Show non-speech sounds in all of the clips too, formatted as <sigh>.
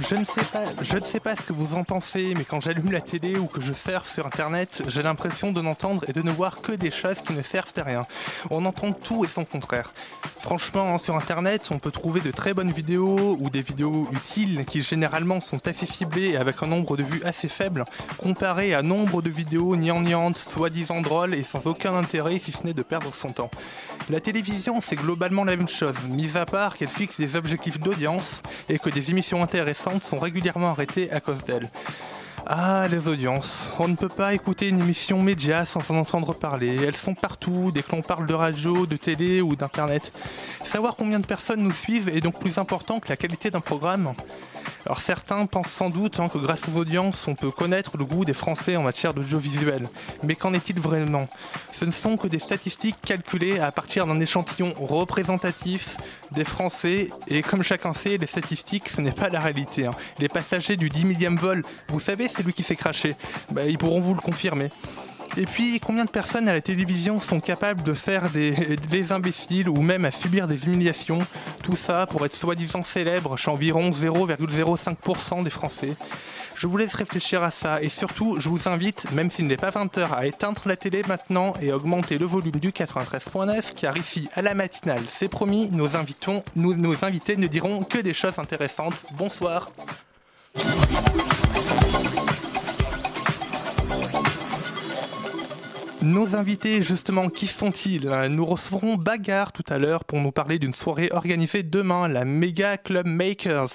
Je ne sais pas, je ne sais pas ce que vous en pensez, mais quand j'allume la télé ou que je surfe sur internet, j'ai l'impression de n'entendre et de ne voir que des choses qui ne servent à rien. On entend tout et son contraire. Franchement, hein, sur internet, on peut trouver de très bonnes vidéos ou des vidéos utiles qui généralement sont assez ciblées et avec un nombre de vues assez faible, comparé à nombre de vidéos gnangnantes, soi-disant drôles et sans aucun intérêt si ce n'est de perdre son temps. La télévision, c'est globalement la même chose, mis à part qu'elle fixe des objectifs d'audience et que des émissions intéressantes sont régulièrement arrêtées à cause d'elle. Ah, les audiences. On ne peut pas écouter une émission média sans en entendre parler. Elles sont partout, dès que l'on parle de radio, de télé ou d'internet. Savoir combien de personnes nous suivent est donc plus important que la qualité d'un programme. Alors certains pensent sans doute hein, que grâce aux audiences, on peut connaître le goût des Français en matière d'audiovisuel. Mais qu'en est-il vraiment? Ce ne sont que des statistiques calculées à partir d'un échantillon représentatif des Français. Et comme chacun sait, les statistiques, ce n'est pas la réalité. hein. Les passagers du 10 millième vol, vous savez, c'est lui qui s'est craché. Bah, ils pourront vous le confirmer. Et puis, combien de personnes à la télévision sont capables de faire <laughs> des, imbéciles ou même à subir des humiliations? Tout ça pour être soi-disant célèbre chez environ 0,05% des Français. Je vous laisse réfléchir à ça et surtout, je vous invite, même s'il n'est pas 20h, à éteindre la télé maintenant et augmenter le volume du 93.9 car ici, à la matinale, c'est promis, nos invités ne diront que des choses intéressantes. Bonsoir. Nos invités, justement, qui sont-ils Nous recevrons Bagarre tout à l'heure pour nous parler d'une soirée organisée demain, la Mega Club Makers.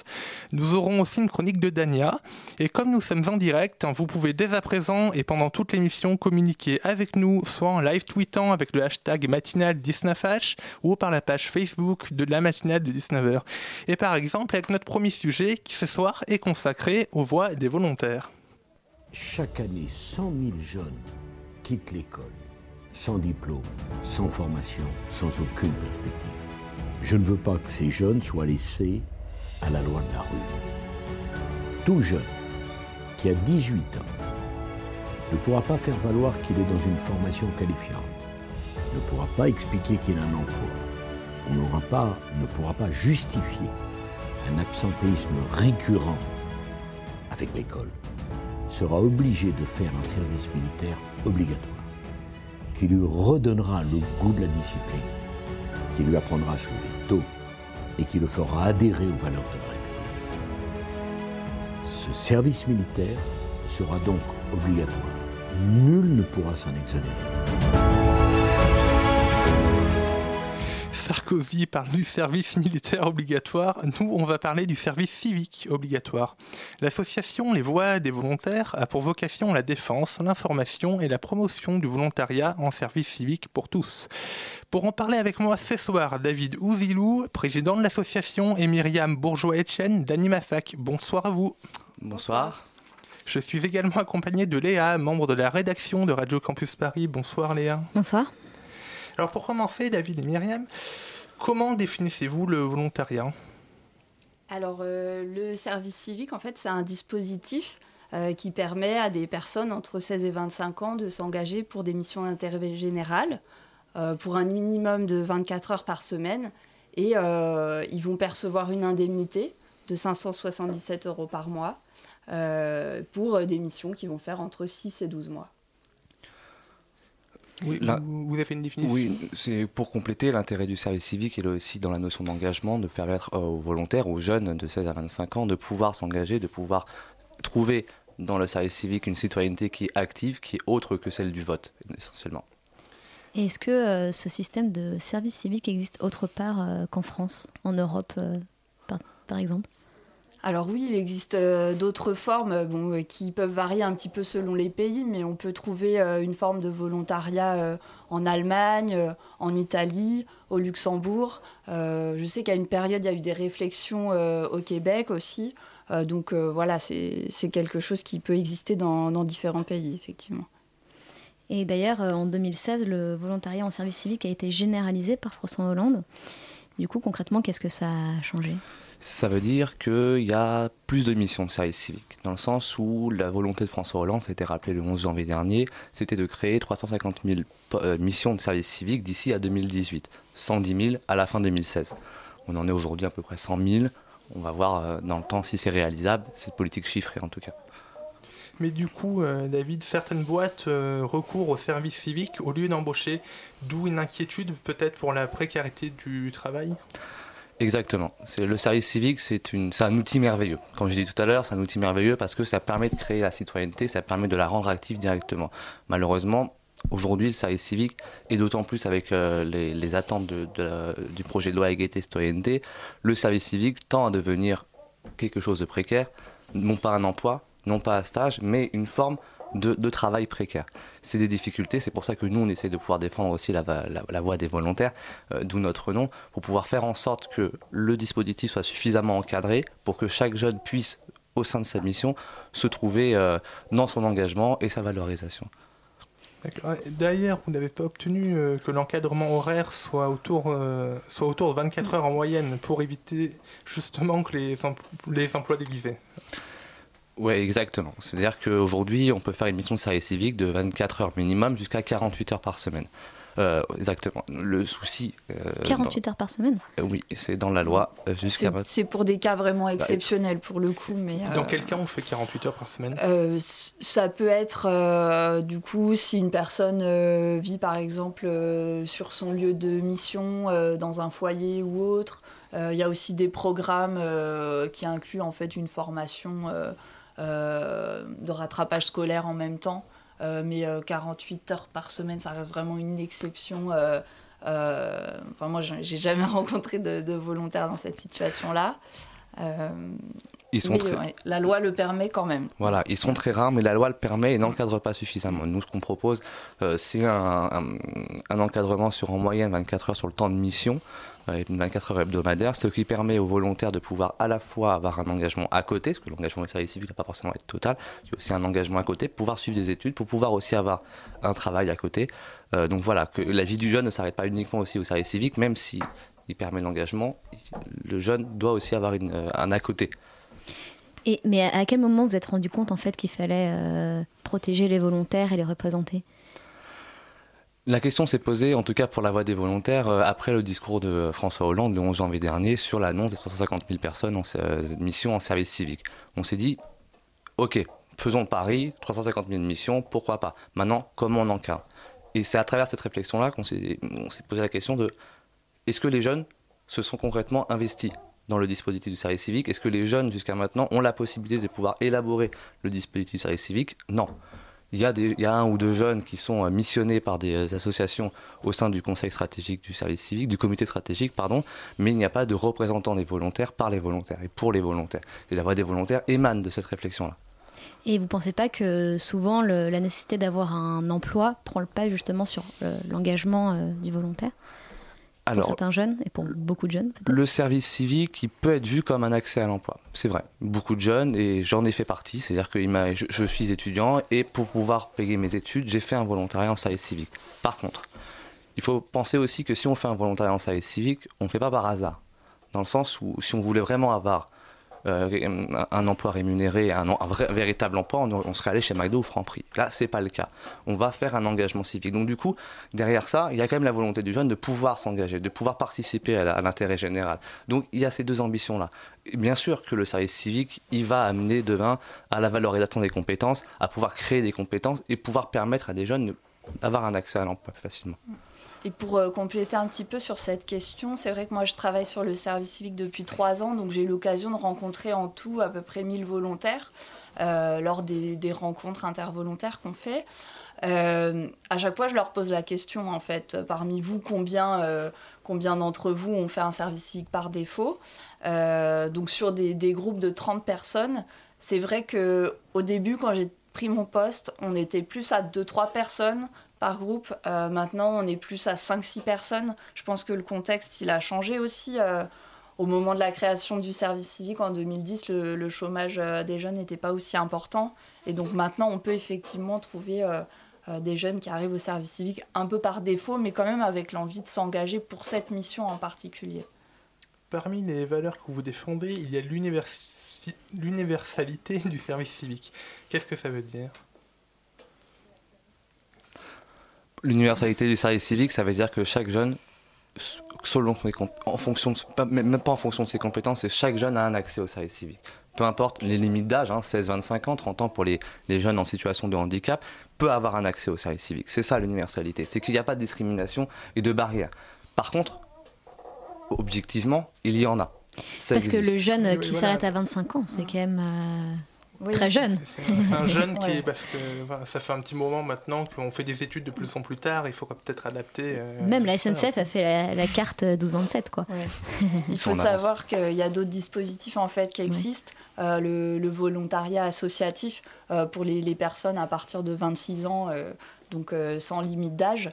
Nous aurons aussi une chronique de Dania. Et comme nous sommes en direct, hein, vous pouvez dès à présent et pendant toute l'émission communiquer avec nous, soit en live tweetant avec le hashtag matinale19h ou par la page Facebook de la matinale de 19h. Et par exemple, avec notre premier sujet qui ce soir est consacré aux voix des volontaires. Chaque année, 100 000 jeunes quittent l'école, sans diplôme, sans formation, sans aucune perspective. Je ne veux pas que ces jeunes soient laissés à la loi de la rue. Tout jeune qui a 18 ans ne pourra pas faire valoir qu'il est dans une formation qualifiante, ne pourra pas expliquer qu'il a un emploi, on n'aura pas, ne pourra pas justifier un absentéisme récurrent avec l'école sera obligé de faire un service militaire obligatoire, qui lui redonnera le goût de la discipline, qui lui apprendra à se lever tôt et qui le fera adhérer aux valeurs de la République. Ce service militaire sera donc obligatoire. Nul ne pourra s'en exonérer. Sarkozy parle du service militaire obligatoire, nous on va parler du service civique obligatoire. L'association Les Voix des volontaires a pour vocation la défense, l'information et la promotion du volontariat en service civique pour tous. Pour en parler avec moi ce soir, David Ouzilou, président de l'association, et Myriam Bourgeois-Etienne d'Animafac. Bonsoir à vous. Bonsoir. Je suis également accompagné de Léa, membre de la rédaction de Radio Campus Paris. Bonsoir Léa. Bonsoir. Alors pour commencer, David et Myriam, comment définissez-vous le volontariat? Alors, euh, le service civique, en fait, c'est un dispositif euh, qui permet à des personnes entre 16 et 25 ans de s'engager pour des missions d'intérêt général euh, pour un minimum de 24 heures par semaine. Et ils vont percevoir une indemnité de 577 euros par mois pour des missions qui vont faire entre 6 et 12 mois. Oui, vous, avez une définition Oui, c'est pour compléter l'intérêt du service civique et aussi dans la notion d'engagement de permettre euh, aux volontaires, aux jeunes de 16 à 25 ans de pouvoir s'engager, de pouvoir trouver dans le service civique une citoyenneté qui est active, qui est autre que celle du vote, essentiellement. Et Est-ce que euh, ce système de service civique existe autre part euh, qu'en France, en Europe, euh, par, par exemple? Alors oui, il existe euh, d'autres formes euh, qui peuvent varier un petit peu selon les pays, mais on peut trouver euh, une forme de volontariat en Allemagne, en Italie, au Luxembourg. je sais qu'à une période, il y a eu des réflexions au Québec aussi. donc voilà, c'est quelque chose qui peut exister dans différents pays, effectivement. Et d'ailleurs, en 2016, le volontariat en service civique a été généralisé par François Hollande. Du coup, concrètement, qu'est-ce que ça a changé? Ça veut dire qu'il y a plus de missions de service civique, dans le sens où la volonté de François Hollande, ça a été rappelé le 11 janvier dernier, c'était de créer 350 000 euh, missions de service civique d'ici à 2018, 110 000 à la fin 2016. On en est aujourd'hui à peu près 100 000. On va voir euh, dans le temps si c'est réalisable, cette politique chiffrée en tout cas. Mais du coup, euh, David, certaines boîtes recourent au service civique au lieu d'embaucher, d'où une inquiétude peut-être pour la précarité du travail? Exactement. Le service civique, c'est un outil merveilleux. Comme je dit tout à l'heure, c'est un outil merveilleux parce que ça permet de créer la citoyenneté, ça permet de la rendre active directement. Malheureusement, aujourd'hui, le service civique, et d'autant plus avec euh, les, attentes du projet de loi égalité citoyenneté, le service civique tend à devenir quelque chose de précaire, non pas un emploi, non pas un stage, mais une forme de, travail précaire. C'est des difficultés, c'est pour ça que nous, on essaie de pouvoir défendre aussi la, la, voie des volontaires, euh, d'où notre nom, pour pouvoir faire en sorte que le dispositif soit suffisamment encadré pour que chaque jeune puisse, au sein de sa mission, se trouver euh, dans son engagement et sa valorisation. D'ailleurs, vous n'avez pas obtenu euh, que l'encadrement horaire soit autour, soit autour de 24 heures en moyenne pour éviter justement que les, les emplois déguisés oui, exactement. C'est-à-dire qu'aujourd'hui, on peut faire une mission de service civique de 24 heures minimum jusqu'à 48 heures par semaine. Euh, exactement. Le souci. 48 euh, heures par semaine? Euh, Oui, c'est dans la loi. jusqu'à c'est pour des cas vraiment bah, exceptionnels pour le coup. Mais, dans quel cas on fait 48 heures par semaine? Ça peut être, du coup, si une personne vit par exemple sur son lieu de mission, dans un foyer ou autre. Il y a aussi des programmes qui incluent en fait une formation euh, de rattrapage scolaire en même temps. Euh, mais 48 euh, heures par semaine, ça reste vraiment une exception. enfin, moi, j'ai jamais <laughs> rencontré de, volontaires dans cette situation-là. ils sont la loi le permet quand même. Voilà, ils sont très rares, mais la loi le permet et n'encadre pas suffisamment. Nous, ce qu'on propose, c'est un, un, encadrement sur en moyenne 24 heures sur le temps de mission. 24 heures hebdomadaires, ce qui permet aux volontaires de pouvoir à la fois avoir un engagement à côté, parce que l'engagement au service civique n'a pas forcément être total, il y a aussi un engagement à côté, pouvoir suivre des études, pour pouvoir aussi avoir un travail à côté. Euh, donc voilà, que la vie du jeune ne s'arrête pas uniquement aussi au service civique, même si il permet l'engagement, le jeune doit aussi avoir une, euh, un à côté. Et, mais à quel moment vous êtes rendu compte en fait qu'il fallait euh, protéger les volontaires et les représenter? La question s'est posée, en tout cas pour la voix des volontaires, euh, après le discours de François Hollande le 11 janvier dernier sur l'annonce des 350 000 personnes en euh, mission en service civique. On s'est dit, ok, faisons le pari, 350 000 missions, pourquoi pas? Maintenant, comment on encadre? Et c'est à travers cette réflexion-là qu'on s'est posé la question de, est-ce que les jeunes se sont concrètement investis dans le dispositif du service civique? Est-ce que les jeunes, jusqu'à maintenant, ont la possibilité de pouvoir élaborer le dispositif du service civique? Non. Il y, a un ou deux jeunes qui sont euh, missionnés par des euh, associations au sein du conseil stratégique du service civique, du comité stratégique, pardon, mais il n'y a pas de représentants des volontaires par les volontaires et pour les volontaires. Et la voix des volontaires émane de cette réflexion-là. Et vous ne pensez pas que souvent la nécessité d'avoir un emploi prend le pas justement sur euh, l'engagement du volontaire? Pour certains jeunes et pour beaucoup de jeunes Le service civique, il peut être vu comme un accès à l'emploi. C'est vrai. Beaucoup de jeunes, et j'en ai fait partie, c'est-à-dire que je, je, suis étudiant et pour pouvoir payer mes études, j'ai fait un volontariat en service civique. Par contre, il faut penser aussi que si on fait un volontariat en service civique, on ne fait pas par hasard. Dans le sens où si on voulait vraiment avoir euh, un emploi rémunéré, un, véritable emploi, on, serait allé chez McDo ou Franprix. Là, c'est pas le cas. On va faire un engagement civique. Donc du coup, derrière ça, il y a quand même la volonté du jeune de pouvoir s'engager, de pouvoir participer à l'intérêt général. Donc il y a ces deux ambitions-là. Bien sûr que le service civique, il va amener demain à la valorisation des compétences, à pouvoir créer des compétences et pouvoir permettre à des jeunes d'avoir un accès à l'emploi facilement. Et pour euh, compléter un petit peu sur cette question, c'est vrai que moi je travaille sur le service civique depuis trois ans, donc j'ai eu l'occasion de rencontrer en tout à peu près 1000 volontaires euh, lors des, rencontres intervolontaires qu'on fait. Euh, à chaque fois, je leur pose la question, en fait, parmi vous, combien, combien d'entre vous ont fait un service civique par défaut? donc sur des, des, groupes de 30 personnes, c'est vrai que au début, quand j'ai pris mon poste, on était plus à 2-3 personnes par groupe. Euh, maintenant, on est plus à 5-6 personnes. Je pense que le contexte, il a changé aussi. Euh, au moment de la création du service civique en 2010, le, chômage euh, des jeunes n'était pas aussi important. Et donc maintenant, on peut effectivement trouver des jeunes qui arrivent au service civique un peu par défaut, mais quand même avec l'envie de s'engager pour cette mission en particulier. Parmi les valeurs que vous défendez, il y a l'universalité du service civique. Qu'est-ce que ça veut dire? L'universalité du service civique, ça veut dire que chaque jeune, selon en fonction même pas en fonction de ses compétences, et chaque jeune a un accès au service civique. Peu importe les limites d'âge, 16-25 hein, ans, 30 ans pour les, les, jeunes en situation de handicap, peut avoir un accès au service civique. C'est ça l'universalité, c'est qu'il n'y a pas de discrimination et de barrière. Par contre, objectivement, il y en a. Parce que le jeune qui s'arrête à 25 ans, c'est quand même... Euh, Très jeune. C'est un jeune qui, <laughs> parce que ça fait un petit moment maintenant qu'on fait des études de plus en plus tard, il faudra peut-être adapter. Euh, Même la SNCF a fait la, carte 1227, quoi. <laughs> il faut savoir qu'il y a d'autres dispositifs en fait qui existent. Euh, le, volontariat associatif euh, pour les, les, personnes à partir de 26 ans, donc sans limite d'âge,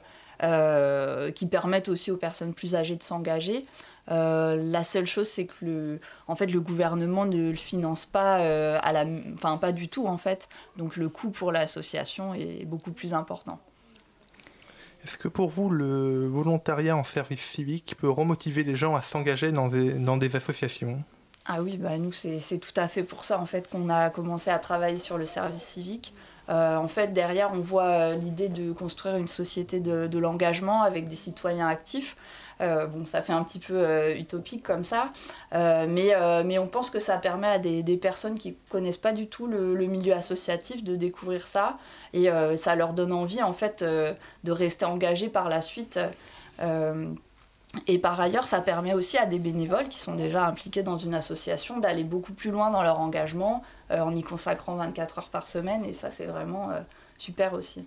qui permettent aussi aux personnes plus âgées de s'engager. Euh, la seule chose, c'est que le, en fait, le gouvernement ne le finance pas, euh, à la, enfin pas du tout en fait. Donc le coût pour l'association est beaucoup plus important. Est-ce que pour vous, le volontariat en service civique peut remotiver les gens à s'engager dans des, dans des associations? Ah oui, bah nous c'est tout à fait pour ça en fait qu'on a commencé à travailler sur le service civique. Euh, en fait, derrière, on voit l'idée de construire une société de, l'engagement avec des citoyens actifs. Euh, bon, ça fait un petit peu euh, utopique comme ça, euh, mais, on pense que ça permet à des, personnes qui connaissent pas du tout le, milieu associatif de découvrir ça et ça leur donne envie en fait de rester engagés par la suite. Et par ailleurs, ça permet aussi à des bénévoles qui sont déjà impliqués dans une association d'aller beaucoup plus loin dans leur engagement en y consacrant 24 heures par semaine. Et ça, c'est vraiment super aussi.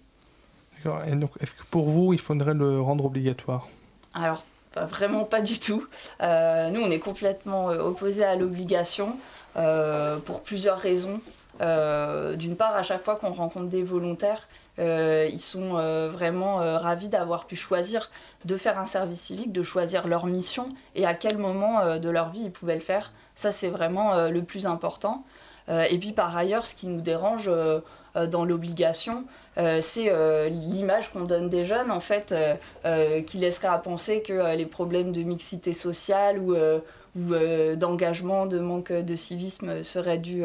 D'accord. Et donc, est-ce que pour vous, il faudrait le rendre obligatoire? Alors, vraiment pas du tout. Euh, nous, on est complètement euh, opposés à l'obligation euh, pour plusieurs raisons. D'une part, à chaque fois qu'on rencontre des volontaires, ils sont vraiment ravis d'avoir pu choisir de faire un service civique, de choisir leur mission et à quel moment de leur vie ils pouvaient le faire. Ça, c'est vraiment le plus important. et puis par ailleurs, ce qui nous dérange dans l'obligation, euh, c'est euh, l'image qu'on donne des jeunes, en fait, euh, qui laisserait à penser que les problèmes de mixité sociale ou, d'engagement, de manque de civisme seraient dus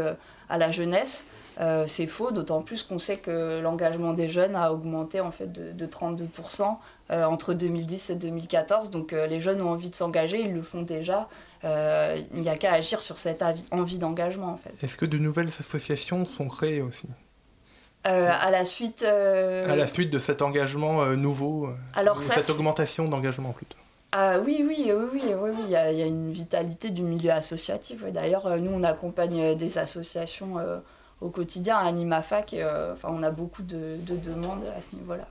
à la jeunesse. C'est faux, d'autant plus qu'on sait que l'engagement des jeunes a augmenté en fait de, 32% entre 2010 et 2014. Donc les jeunes ont envie de s'engager, ils le font déjà. il n'y a qu'à agir sur cette envie d'engagement en fait. Est-ce que de nouvelles associations sont créées aussi? Euh, à la suite. Euh, à la suite de cet engagement euh, nouveau, Alors cette augmentation d'engagement plutôt? Ah oui, oui, oui, oui, oui, Il, y a, une vitalité du milieu associatif. D'ailleurs, nous, on accompagne des associations au quotidien à Animafac et enfin, on a beaucoup de, demandes à ce niveau-là.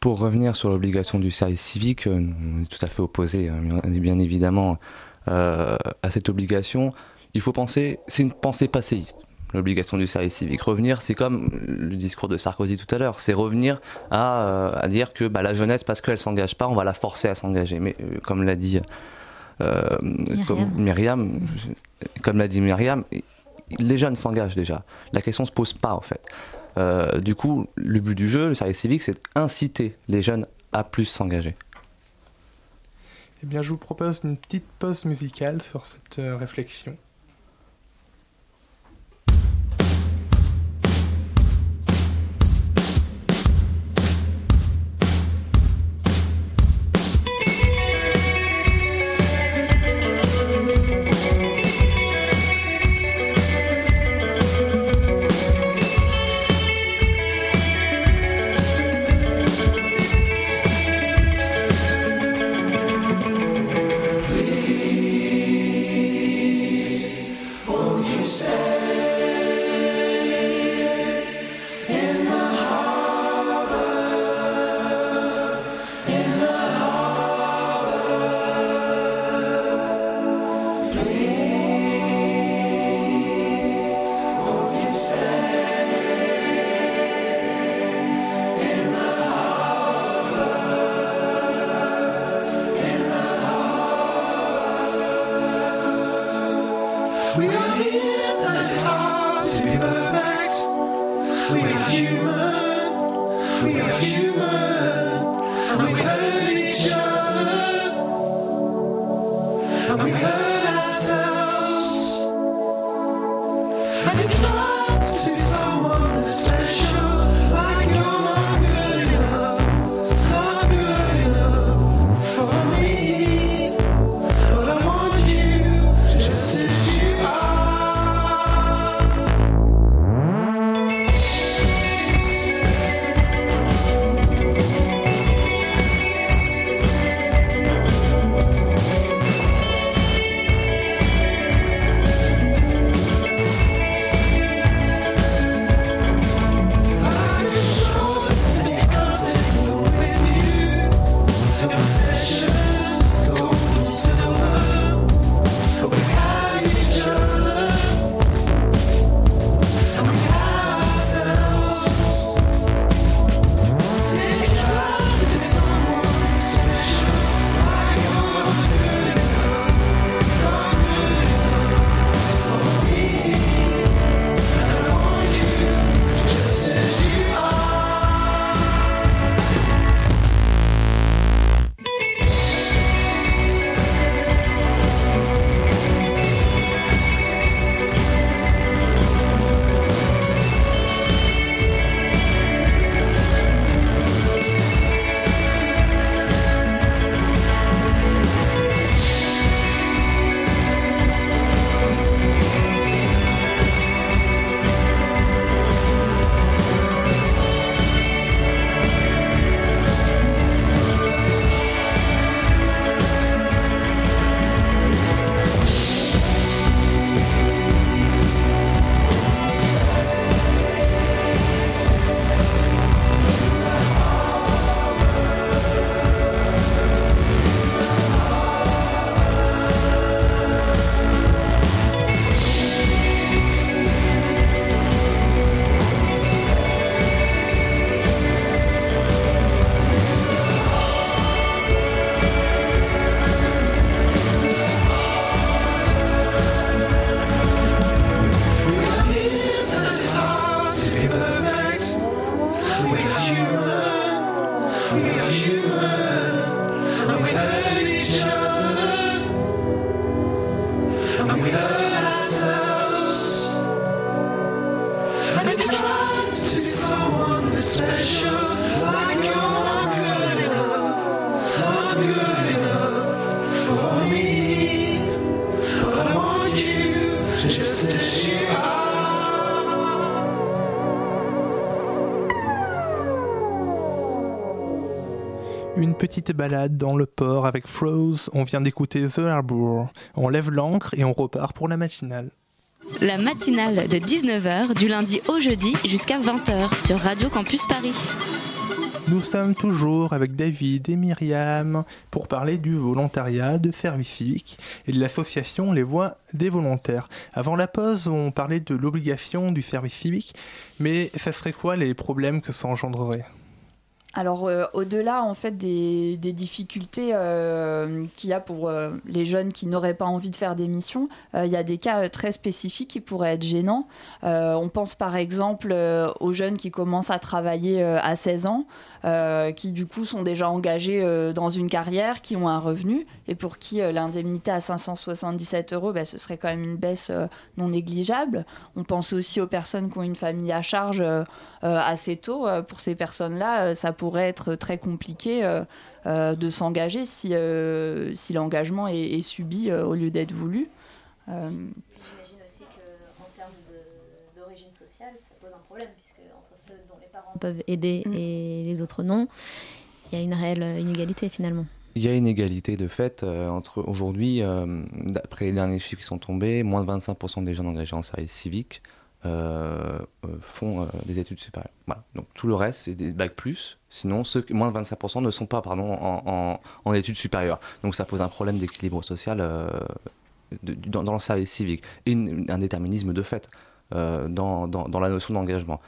Pour revenir sur l'obligation du service civique, on est tout à fait opposé, hein, bien évidemment, à cette obligation. Il faut penser, c'est une pensée passéiste l'obligation du service civique. Revenir, c'est comme le discours de Sarkozy tout à l'heure, c'est revenir à, euh, à, dire que bah, la jeunesse, parce qu'elle s'engage pas, on va la forcer à s'engager. Mais euh, comme l'a dit euh, Myriam. Comme, l'a dit Myriam, les jeunes s'engagent déjà. La question se pose pas en fait. du coup, le but du jeu, le service civique, c'est d'inciter les jeunes à plus s'engager. Eh bien, je vous propose une petite pause musicale sur cette réflexion. Petite balade dans le port avec Froze. On vient d'écouter The Harbour. On lève l'ancre et on repart pour la matinale. La matinale de 19h du lundi au jeudi jusqu'à 20h sur Radio Campus Paris. Nous sommes toujours avec David et Myriam pour parler du volontariat, de service civique et de l'association Les Voix des volontaires. Avant la pause, on parlait de l'obligation du service civique, mais ça serait quoi les problèmes que ça engendrerait? Alors, euh, au-delà en fait des, difficultés euh, qu'il y a pour euh, les jeunes qui n'auraient pas envie de faire des missions, il y a des cas très spécifiques qui pourraient être gênants. on pense par exemple aux jeunes qui commencent à travailler à 16 ans, qui du coup sont déjà engagés dans une carrière, qui ont un revenu, et pour qui l'indemnité à 577 euros, bah, ce serait quand même une baisse non négligeable. On pense aussi aux personnes qui ont une famille à charge assez tôt. pour ces personnes-là, ça pourrait être très compliqué. de s'engager si, si l'engagement est, subi au lieu d'être voulu. J'imagine aussi qu'en termes d'origine sociale, ça pose un problème, puisque entre ceux dont les parents peuvent aider mm. et les autres non, il y a une réelle inégalité finalement. Il y a une égalité de fait euh, entre aujourd'hui, euh, d'après les derniers chiffres qui sont tombés, moins de 25% des jeunes engagés en service civique euh, font des études supérieures. Voilà. Donc tout le reste, c'est des bacs plus. Sinon, ceux, moins de 25% ne sont pas pardon, en, études supérieures. Donc ça pose un problème d'équilibre social dans, le service civique et un déterminisme de fait dans, dans, la notion d'engagement.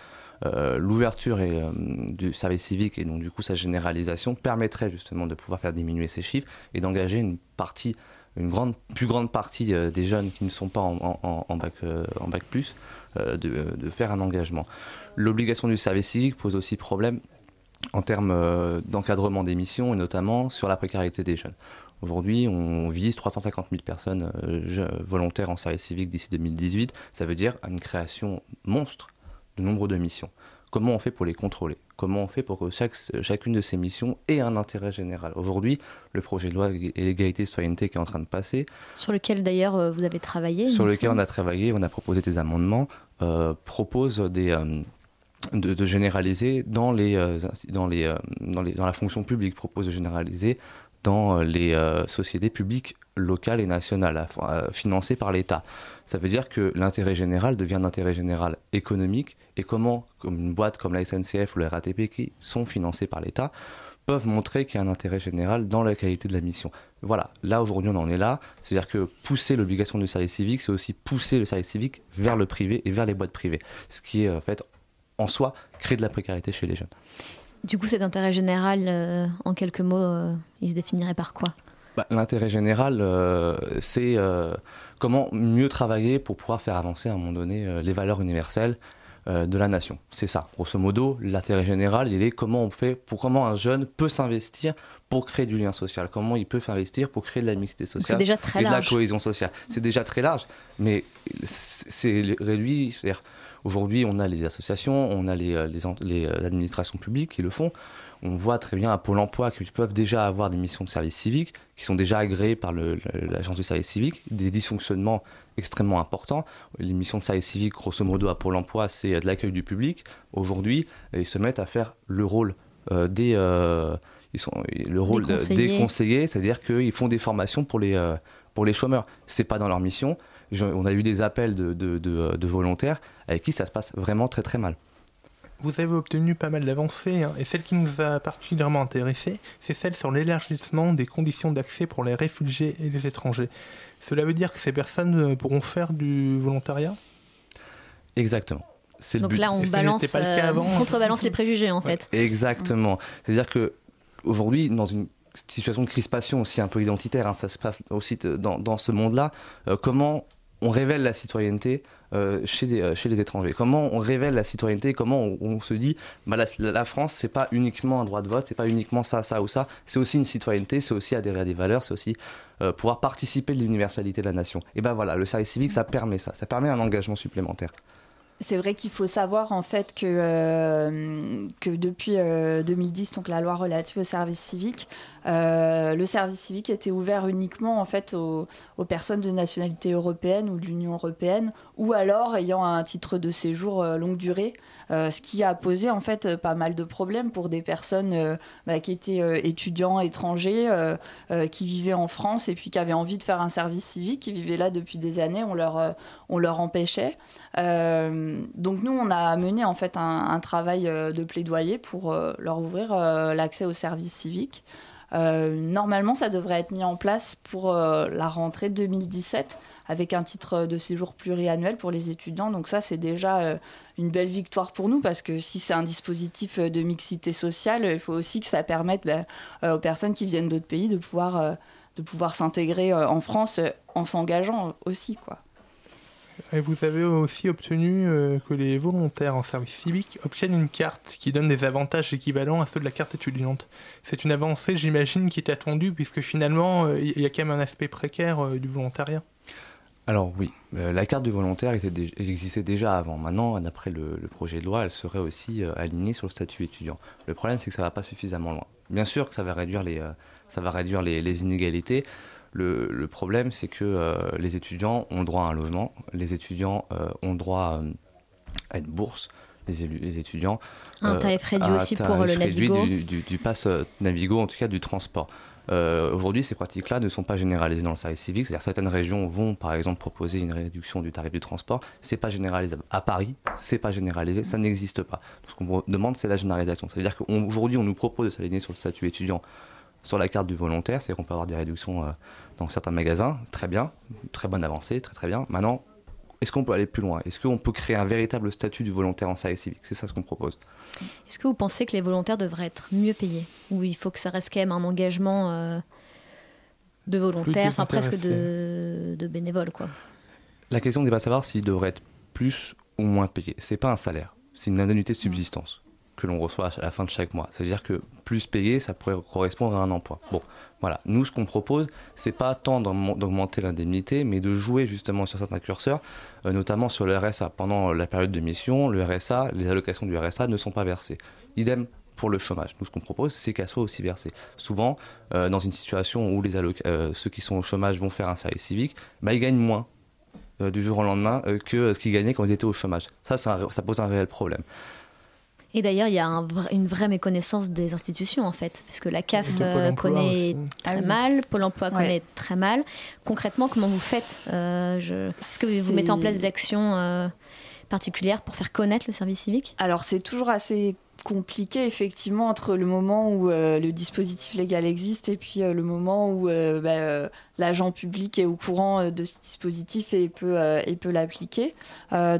Euh, l'ouverture euh, du service civique et donc du coup sa généralisation permettrait justement de pouvoir faire diminuer ces chiffres et d'engager une partie une plus grande partie des jeunes qui ne sont pas en, bac, en bac plus de, de, faire un engagement. L'obligation du service civique pose aussi problème en termes d'encadrement des missions et notamment sur la précarité des jeunes. Aujourd'hui, on vise 350 000 personnes volontaires en service civique d'ici 2018. Ça veut dire une création monstre de nombre de missions. Comment on fait pour les contrôler? Comment on fait pour que chaque, chacune de ces missions ait un intérêt général Aujourd'hui, le projet de loi et l'égalité citoyenneté qui est en train de passer. Sur lequel d'ailleurs euh, vous avez travaillé Sur lequel on a travaillé, on a proposé des amendements, euh, propose des. Euh, de, généraliser dans, les, dans, les, dans, les, dans la fonction publique, propose de généraliser dans les sociétés publiques locales et nationales financées par l'État. Ça veut dire que l'intérêt général devient un intérêt général économique et comment, comme une boîte comme la SNCF ou la RATP qui sont financées par l'État, peuvent montrer qu'il y a un intérêt général dans la qualité de la mission. Voilà, là aujourd'hui on en est là, c'est-à-dire que pousser l'obligation du service civique, c'est aussi pousser le service civique vers le privé et vers les boîtes privées, ce qui en fait en soi crée de la précarité chez les jeunes. Du coup cet intérêt général, euh, en quelques mots, euh, il se définirait par quoi? Bah, L'intérêt général, euh, c'est comment mieux travailler pour pouvoir faire avancer à un moment donné les valeurs universelles de la nation. C'est ça, grosso modo, l'intérêt général, il est comment on fait, pour comment un jeune peut s'investir pour créer du lien social, comment il peut s'investir pour créer de la mixité sociale déjà très et de la cohésion sociale. C'est déjà très large, mais c'est réduit. C'est-à-dire, aujourd'hui, on a les associations, on a les, euh, les, les administrations publiques qui le font on voit très bien à Pôle emploi qu'ils peuvent déjà avoir des missions de service civique, qui sont déjà agréées par l'agence du service civique, des dysfonctionnements extrêmement importants. Les missions de service civique, grosso modo, à Pôle emploi, c'est de l'accueil du public. Aujourd'hui, ils se mettent à faire le rôle euh, des. Euh, ils sont, le rôle des conseillers, c'est-à-dire qu'ils font des formations pour les, euh, pour les chômeurs. C'est pas dans leur mission. On a eu des appels de, de volontaires avec qui ça se passe vraiment très très mal vous avez obtenu pas mal d'avancées, hein, et celle qui nous a particulièrement intéressé, c'est celle sur l'élargissement des conditions d'accès pour les réfugiés et les étrangers. Cela veut dire que ces personnes euh, pourront faire du volontariat? Exactement. Donc là, on balance, euh, contrebalance les préjugés en fait. Exactement. C'est-à-dire que aujourd'hui, dans une situation de crispation aussi un peu identitaire, hein, ça se passe aussi dans, ce monde-là, euh, comment on révèle la citoyenneté euh, chez, euh, chez les étrangers Comment on révèle la citoyenneté Comment on, se dit bah, la, la France, c'est pas uniquement un droit de vote, c'est pas uniquement ça, ça ou ça, c'est aussi une citoyenneté, c'est aussi adhérer à des valeurs, c'est aussi euh, pouvoir participer de l'universalité de la nation. Et ben voilà, le service civique, ça permet ça, ça permet un engagement supplémentaire. C'est vrai qu'il faut savoir en fait que, euh, que depuis 2010, euh, donc la loi relative au service civique, euh, le service civique était ouvert uniquement en fait aux, aux, personnes de nationalité européenne ou de l'Union européenne, ou alors ayant un titre de séjour longue durée. Euh, ce qui a posé en fait euh, pas mal de problèmes pour des personnes euh, bah, qui étaient étudiants étrangers, qui vivaient en France et puis qui avaient envie de faire un service civique, qui vivaient là depuis des années, on leur, on leur empêchait. donc nous, on a mené en fait un, travail de plaidoyer pour leur ouvrir l'accès au service civique. normalement, ça devrait être mis en place pour la rentrée 2017 avec un titre de séjour pluriannuel pour les étudiants. Donc ça, c'est déjà une belle victoire pour nous parce que si c'est un dispositif euh, de mixité sociale, il faut aussi que ça permette ben, euh, aux personnes qui viennent d'autres pays de pouvoir, euh, de pouvoir s'intégrer en France en s'engageant aussi. Quoi. Et vous avez aussi obtenu que les volontaires en service civique obtiennent une carte qui donne des avantages équivalents à ceux de la carte étudiante. C'est une avancée, j'imagine, qui est attendue puisque finalement, il y a quand même un aspect précaire du volontariat. Alors oui, euh, la carte du volontaire existait déjà avant. Maintenant, d'après le, projet de loi, elle serait aussi euh, alignée sur le statut étudiant. Le problème, c'est que ça ne va pas suffisamment loin. Bien sûr que ça va réduire les, euh, ça va réduire les, inégalités. Le, problème, c'est que les étudiants ont droit à un logement, les étudiants ont droit à une bourse, les, les étudiants... Un tarif réduit aussi pour le Navigo. Du, du, du pass Navigo, en tout cas du transport. Euh, aujourd'hui, ces pratiques-là ne sont pas généralisées dans le service civique. C'est-à-dire certaines régions vont, par exemple, proposer une réduction du tarif du transport. C'est pas généralisable. À Paris, c'est pas généralisé, ça n'existe pas. Ce qu'on demande, c'est la généralisation. Ça veut dire qu'aujourd'hui, on nous propose de s'aligner sur le statut étudiant sur la carte du volontaire, c'est-à-dire qu'on peut avoir des réductions euh, dans certains magasins. Très bien, très bonne avancée, très très bien. Maintenant, est-ce qu'on peut aller plus loin? Est-ce qu'on peut créer un véritable statut du volontaire en service civique? C'est ça ce qu'on propose. Est-ce que vous pensez que les volontaires devraient être mieux payés? Ou il faut que ça reste quand même un engagement euh, de volontaires, enfin presque de, de, bénévoles. Quoi? La question n'est pas de savoir s'il devrait être plus ou moins payé. C'est pas un salaire, c'est une indemnité de subsistance que l'on reçoit à la fin de chaque mois. C'est-à-dire que plus payé, ça pourrait correspondre à un emploi. Bon, voilà. Nous, ce qu'on propose, c'est pas tant d'augmenter l'indemnité, mais de jouer justement sur certains curseurs, euh, notamment sur le RSA. Pendant la période de mission, le RSA, les allocations du RSA ne sont pas versées. Idem pour le chômage. Nous, ce qu'on propose, c'est qu'elle soit aussi versée. Souvent, euh, dans une situation où les euh, ceux qui sont au chômage vont faire un service civique, bah, ils gagnent moins du jour au lendemain que ce qu'ils gagnaient quand ils étaient au chômage. Ça, ça pose un réel problème. Et d'ailleurs, il y a une vraie méconnaissance des institutions, en fait, parce que la CAF euh, connaît très ah mal, Pôle emploi connaît très mal. Concrètement, comment vous faites euh, Est-ce que vous mettez en place des actions euh, particulières pour faire connaître le service civique? Alors, c'est toujours assez compliqué effectivement entre le moment où euh, le dispositif légal existe et puis euh, le moment où euh, bah, l'agent public est au courant de ce dispositif et peut, peut l'appliquer.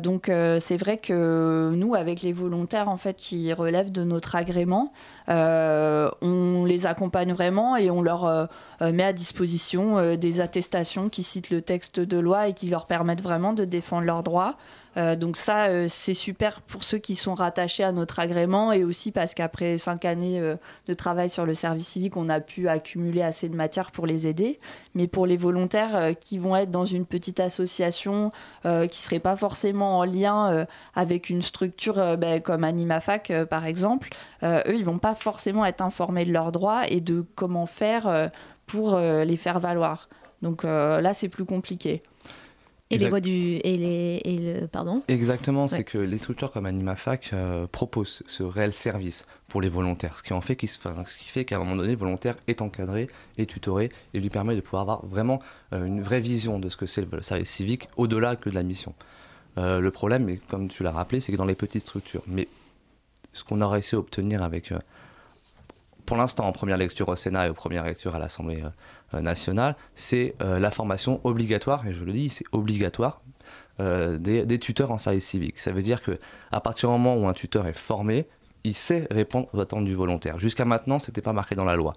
donc c'est vrai que nous, avec les volontaires en fait qui relèvent de notre agrément, on les accompagne vraiment et on leur met à disposition des attestations qui citent le texte de loi et qui leur permettent vraiment de défendre leurs droits. Euh, donc ça, euh, c'est super pour ceux qui sont rattachés à notre agrément et aussi parce qu'après cinq années euh, de travail sur le service civique, on a pu accumuler assez de matière pour les aider. Mais pour les volontaires qui vont être dans une petite association, qui ne seraient pas forcément en lien avec une structure ben, comme AnimaFac par exemple, eux, ils vont pas forcément être informés de leurs droits et de comment faire pour les faire valoir. Donc là, c'est plus compliqué. Et les voies du. Et, les, et le, pardon Exactement, c'est que les structures comme AnimaFac euh, proposent ce réel service pour les volontaires. Ce qui, en fait, qui, ce qui fait qu'à un moment donné, le volontaire est encadré, est tutoré et lui permet de pouvoir avoir vraiment euh, une vraie vision de ce que c'est le service civique au-delà que de la mission. Euh, le problème, comme tu l'as rappelé, c'est que dans les petites structures. Mais ce qu'on a réussi à obtenir avec pour l'instant en première lecture au Sénat et en première lecture à l'Assemblée euh, nationale, c'est euh, la formation obligatoire, et je le dis, c'est obligatoire, euh, des, tuteurs en service civique. Ça veut dire que à partir du moment où un tuteur est formé, il sait répondre aux attentes du volontaire. Jusqu'à maintenant, ce n'était pas marqué dans la loi.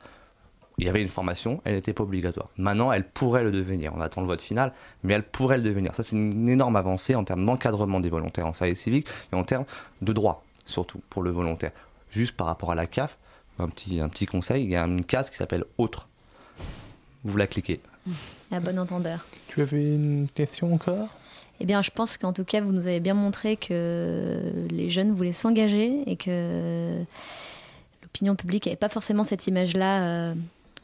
Il y avait une formation, elle n'était pas obligatoire. Maintenant, elle pourrait le devenir. On attend le vote final, mais elle pourrait le devenir. Ça, c'est une énorme avancée en termes d'encadrement des volontaires en service civique et en termes de droit, surtout pour le volontaire. Juste par rapport à la CAF, un petit, un petit conseil, il y a une case qui s'appelle Autre. Vous la cliquez. <laughs> À bon entendeur. Tu avais une question encore? Eh bien, je pense qu'en tout cas, vous nous avez bien montré que les jeunes voulaient s'engager et que l'opinion publique n'avait pas forcément cette image-là euh,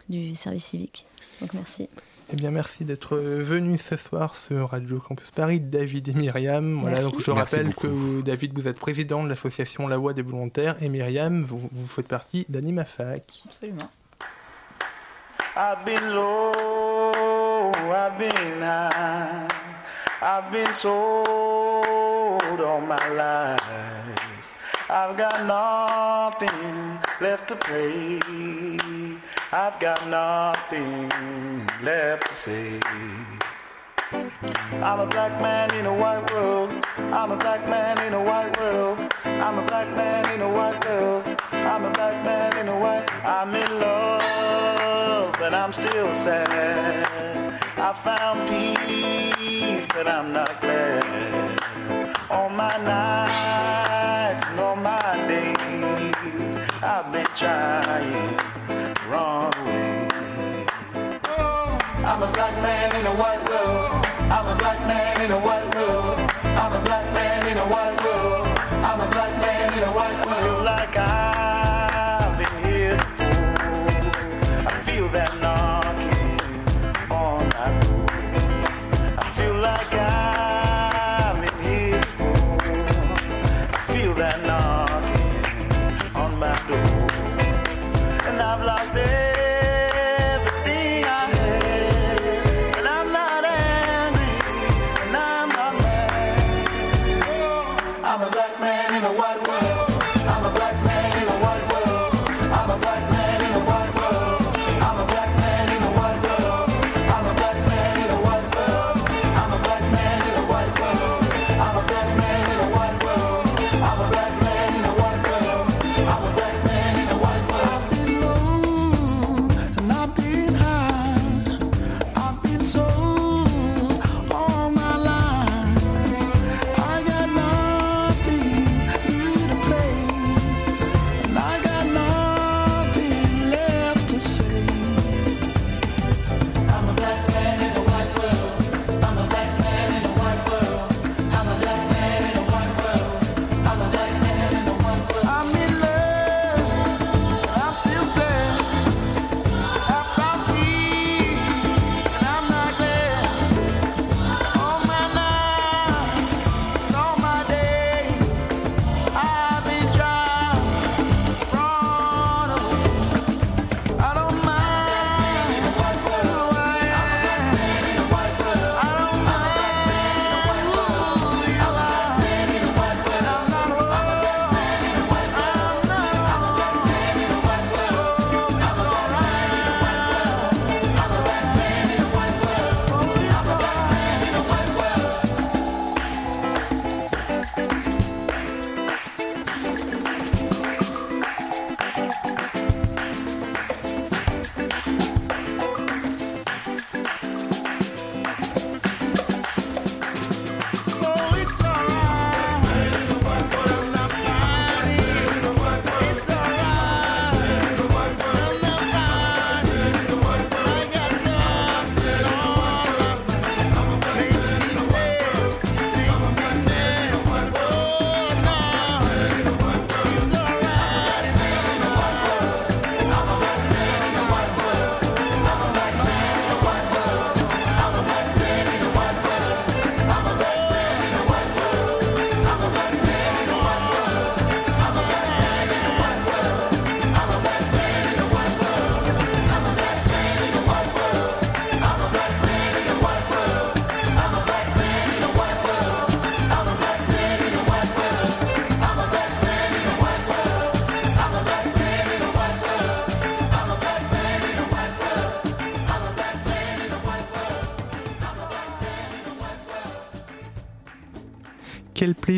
du service civique. Donc, merci. Eh bien, merci d'être venu ce soir sur Radio Campus Paris, David et Myriam. Voilà, donc je rappelle que David, vous êtes président de l'association La Voix des volontaires et Myriam, vous, vous faites partie d'AnimaFac. Absolument. I've been low, I've been high, I've been sold all my life. I've got nothing left to play. I've got nothing left to say. I'm a black man in a white world. I'm a black man in a white world. I'm a black man in a white world. I'm a black man in a white. I'm in love, but I'm still sad. I found peace, but I'm not glad. Black man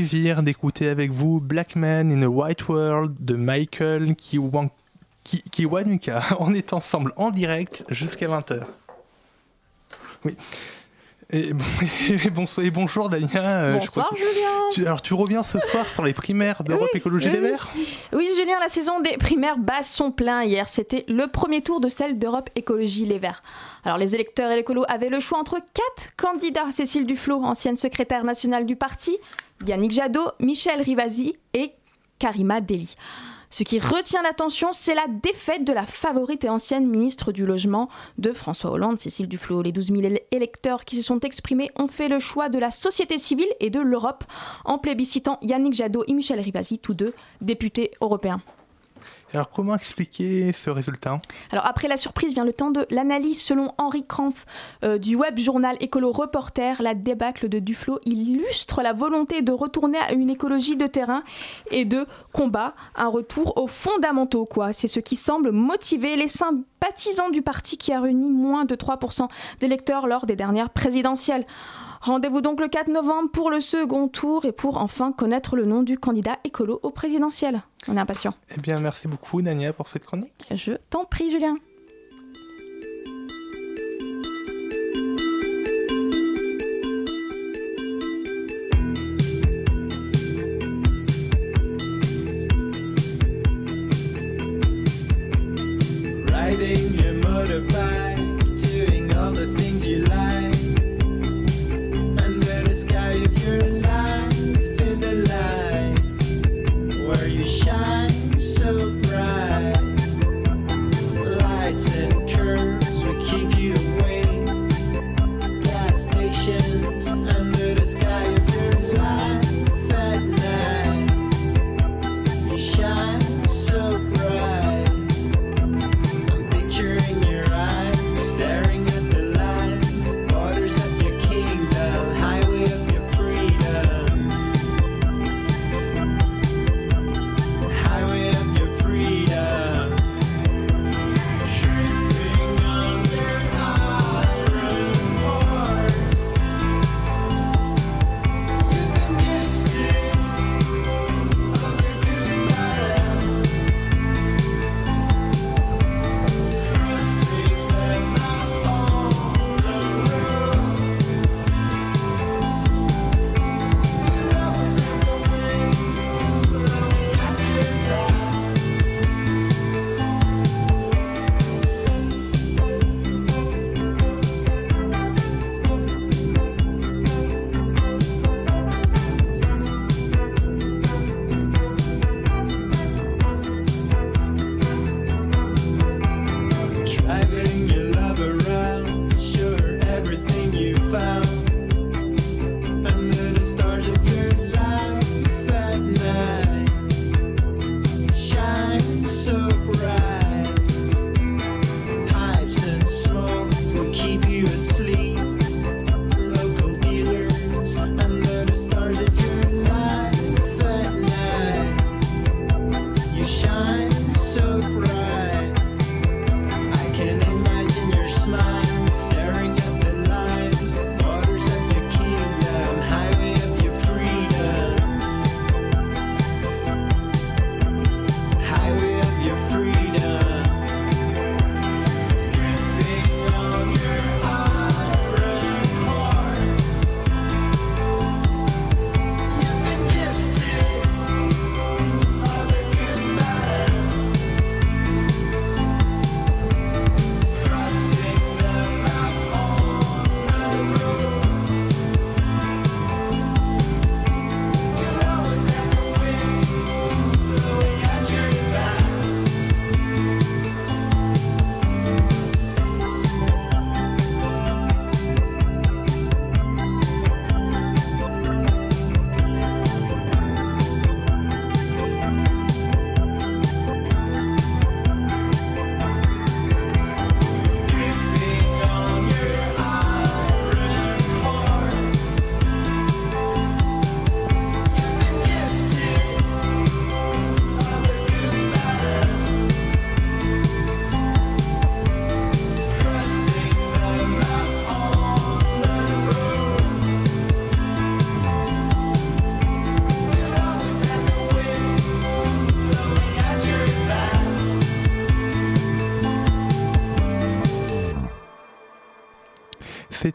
d'écouter avec vous Black Man in a White World de Michael Kiwan- Ki- Kiwanuka. <laughs> On est ensemble en direct jusqu'à 20h. Oui. <laughs> Et, bon- et bonjour Dania. euh, je Bonsoir Julien. tu- alors tu reviens ce soir sur les primaires d'Europe Écologie oui, Les oui. Verts Oui, Julien, la saison des primaires bat son plein hier. C'était le premier tour de celle d'Europe Écologie Les Verts. Alors, les électeurs et l'écolo avaient le choix entre quatre candidats Cécile Duflot, ancienne secrétaire nationale du parti, Yannick Jadot, Michel Rivasi et Karima Deli. Ce qui retient l'attention, c'est la défaite de la favorite et ancienne ministre du Logement de François Hollande, Cécile Duflot. Les 12 000 éle- électeurs qui se sont exprimés ont fait le choix de la société civile et de l'Europe en plébiscitant Yannick Jadot et Michel Rivasi, tous deux députés européens. Alors comment expliquer ce résultat? Alors après la surprise vient le temps de l'analyse. Selon Henri Krampf euh, du web journal Écolo Reporter, la débâcle de Duflo illustre la volonté de retourner à une écologie de terrain et de combat, un retour aux fondamentaux quoi. C'est ce qui semble motiver les sympathisants du parti qui a réuni moins de 3% d'électeurs lors des dernières présidentielles. Rendez-vous donc le 4 novembre pour le second tour et pour enfin connaître le nom du candidat écolo au présidentiel. On est impatient. Eh bien merci beaucoup Dania pour cette chronique. Je t'en prie Julien.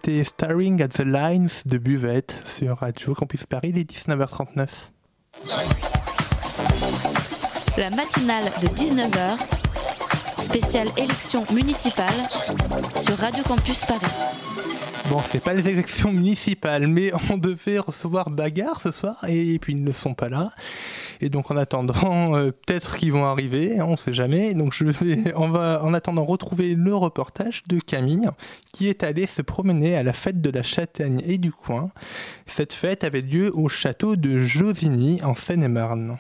C'était Starring at the Lines de Buvette sur Radio Campus Paris, les 19h39. La matinale de 19h, spéciale élection municipale sur Radio Campus Paris. Bon, c'est pas les élections municipales, mais on devait recevoir Bagarre ce soir, et puis ils ne sont pas là. Et donc en attendant, <laughs> euh, peut-être qu'ils vont arriver, on sait jamais. Donc je vais, <laughs> on va en attendant retrouver le reportage de Camille, qui est allée se promener à la fête de la châtaigne et du coin. Cette fête avait lieu au château de Josigny, en Seine-et-Marne.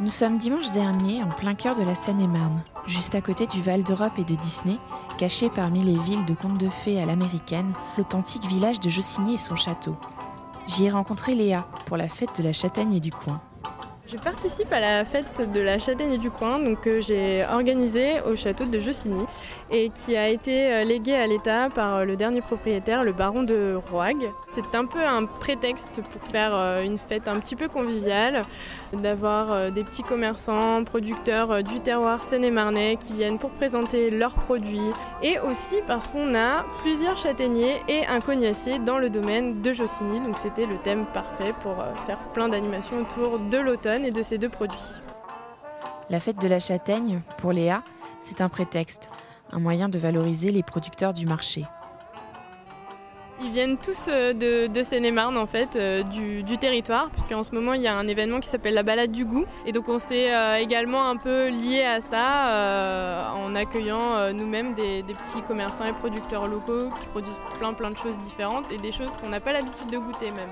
Nous sommes dimanche dernier en plein cœur de la Seine-et-Marne, juste à côté du Val d'Europe et de Disney, caché parmi les villes de contes de fées à l'américaine, l'authentique village de Jossigny et son château. J'y ai rencontré Léa pour la fête de la châtaigne et du coin. Je participe à la fête de la châtaigne du coin, que j'ai organisée au château de Jossigny et qui a été euh, léguée à l'État par euh, le dernier propriétaire, le baron de Roig. C'est un peu un prétexte pour faire euh, une fête un petit peu conviviale, d'avoir des petits commerçants, producteurs du terroir seine-et-marnais qui viennent pour présenter leurs produits et aussi parce qu'on a plusieurs châtaigniers et un cognacier dans le domaine de Jossigny, donc c'était le thème parfait pour faire plein d'animations autour de l'automne et de ces deux produits. La fête de la châtaigne, pour Léa, c'est un prétexte, un moyen de valoriser les producteurs du marché. Ils viennent tous euh, de, Seine-et-Marne en fait, euh, du, territoire, puisqu'en ce moment il y a un événement qui s'appelle la balade du goût. Et donc on s'est euh, également un peu lié à ça en accueillant nous-mêmes des, des petits commerçants et producteurs locaux qui produisent plein plein de choses différentes et des choses qu'on n'a pas l'habitude de goûter même.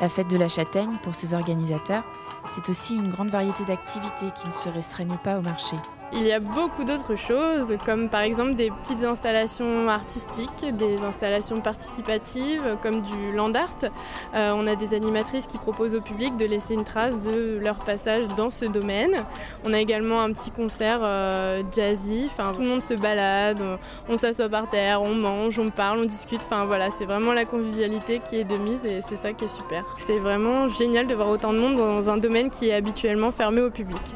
La fête de la châtaigne, pour ses organisateurs, c'est aussi une grande variété d'activités qui ne se restreignent pas au marché. Il y a beaucoup d'autres choses, comme par exemple des petites installations artistiques, des installations participatives, comme du land art. Euh, on a des animatrices qui proposent au public de laisser une trace de leur passage dans ce domaine. On a également un petit concert euh, jazzy, tout le monde se balade, on, on s'assoit par terre, on mange, on parle, on discute. Enfin voilà, c'est vraiment la convivialité qui est de mise et c'est ça qui est super. C'est vraiment génial de voir autant de monde dans un domaine qui est habituellement fermé au public.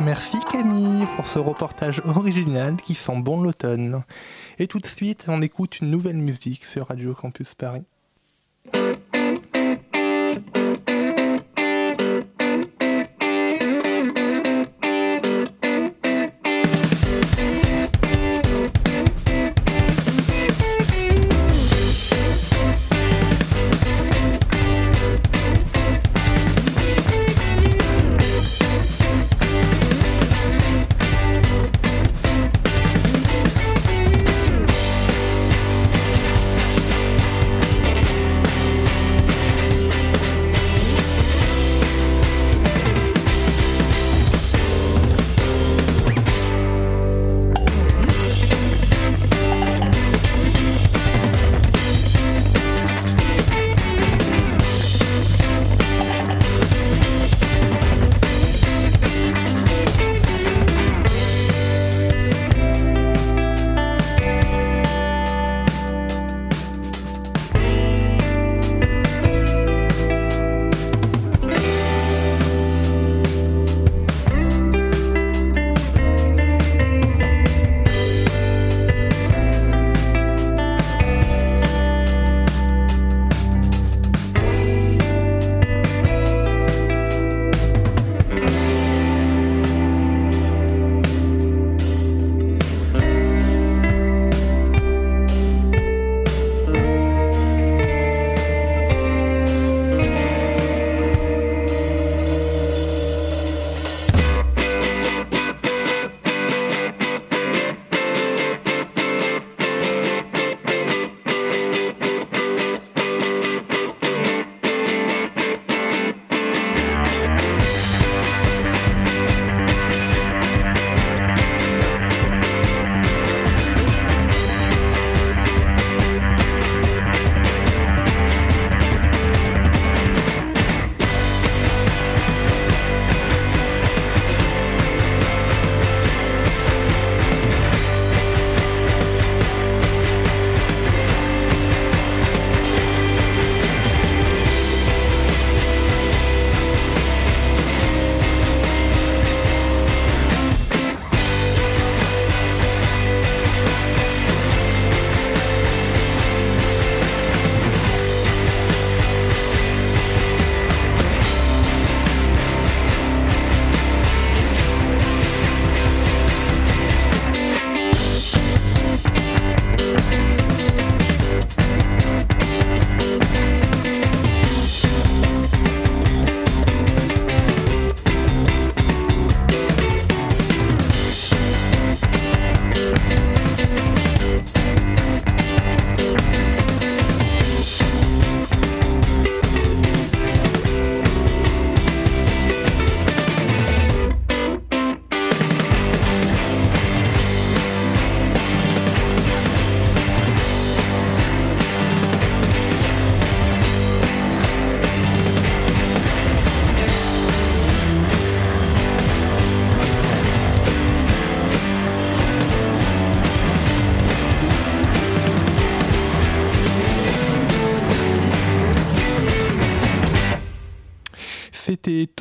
Merci Camille pour ce reportage original qui sent bon l'automne. Et tout de suite, on écoute une nouvelle musique sur Radio Campus Paris.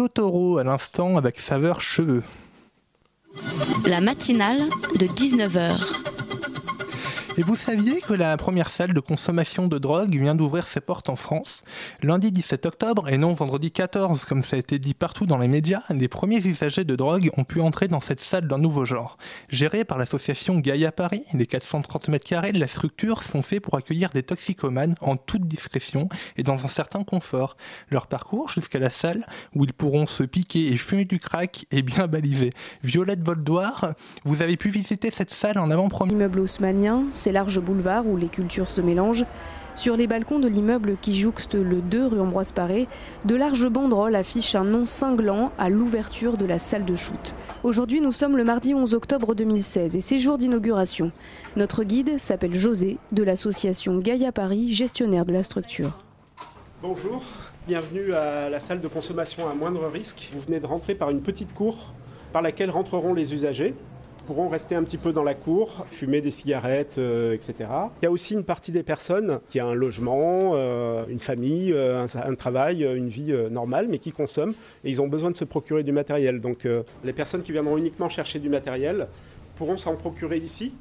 Totoro à l'instant avec saveur cheveux. La matinale de 19h. Et vous saviez que la première salle de consommation de drogue vient d'ouvrir ses portes en France Lundi 17 octobre et non vendredi 14, comme ça a été dit partout dans les médias, les premiers usagers de drogue ont pu entrer dans cette salle d'un nouveau genre. Gérée par l'association Gaïa Paris, les 430 mètres carrés de la structure sont faits pour accueillir des toxicomanes en toute discrétion et dans un certain confort. Leur parcours jusqu'à la salle, où ils pourront se piquer et fumer du crack, est bien balisé. Violette Voldoir, vous avez pu visiter cette salle en avant-première. Immeuble haussmanien, ces larges boulevards où les cultures se mélangent. Sur les balcons de l'immeuble qui jouxte le 2 rue Ambroise Paré, de larges banderoles affichent un nom cinglant à l'ouverture de la salle de shoot. Aujourd'hui, nous sommes le mardi 11 octobre 2016 et c'est jour d'inauguration. Notre guide s'appelle José de l'association Gaïa Paris, gestionnaire de la structure. Bonjour, bienvenue à la salle de consommation à moindre risque. Vous venez de rentrer par une petite cour par laquelle rentreront les usagers pourront rester un petit peu dans la cour, fumer des cigarettes, euh, etc. Il y a aussi une partie des personnes qui a un logement, euh, une famille, euh, un, un travail, une vie normale, mais qui consomment et ils ont besoin de se procurer du matériel. Donc les personnes qui viendront uniquement chercher du matériel pourront s'en procurer ici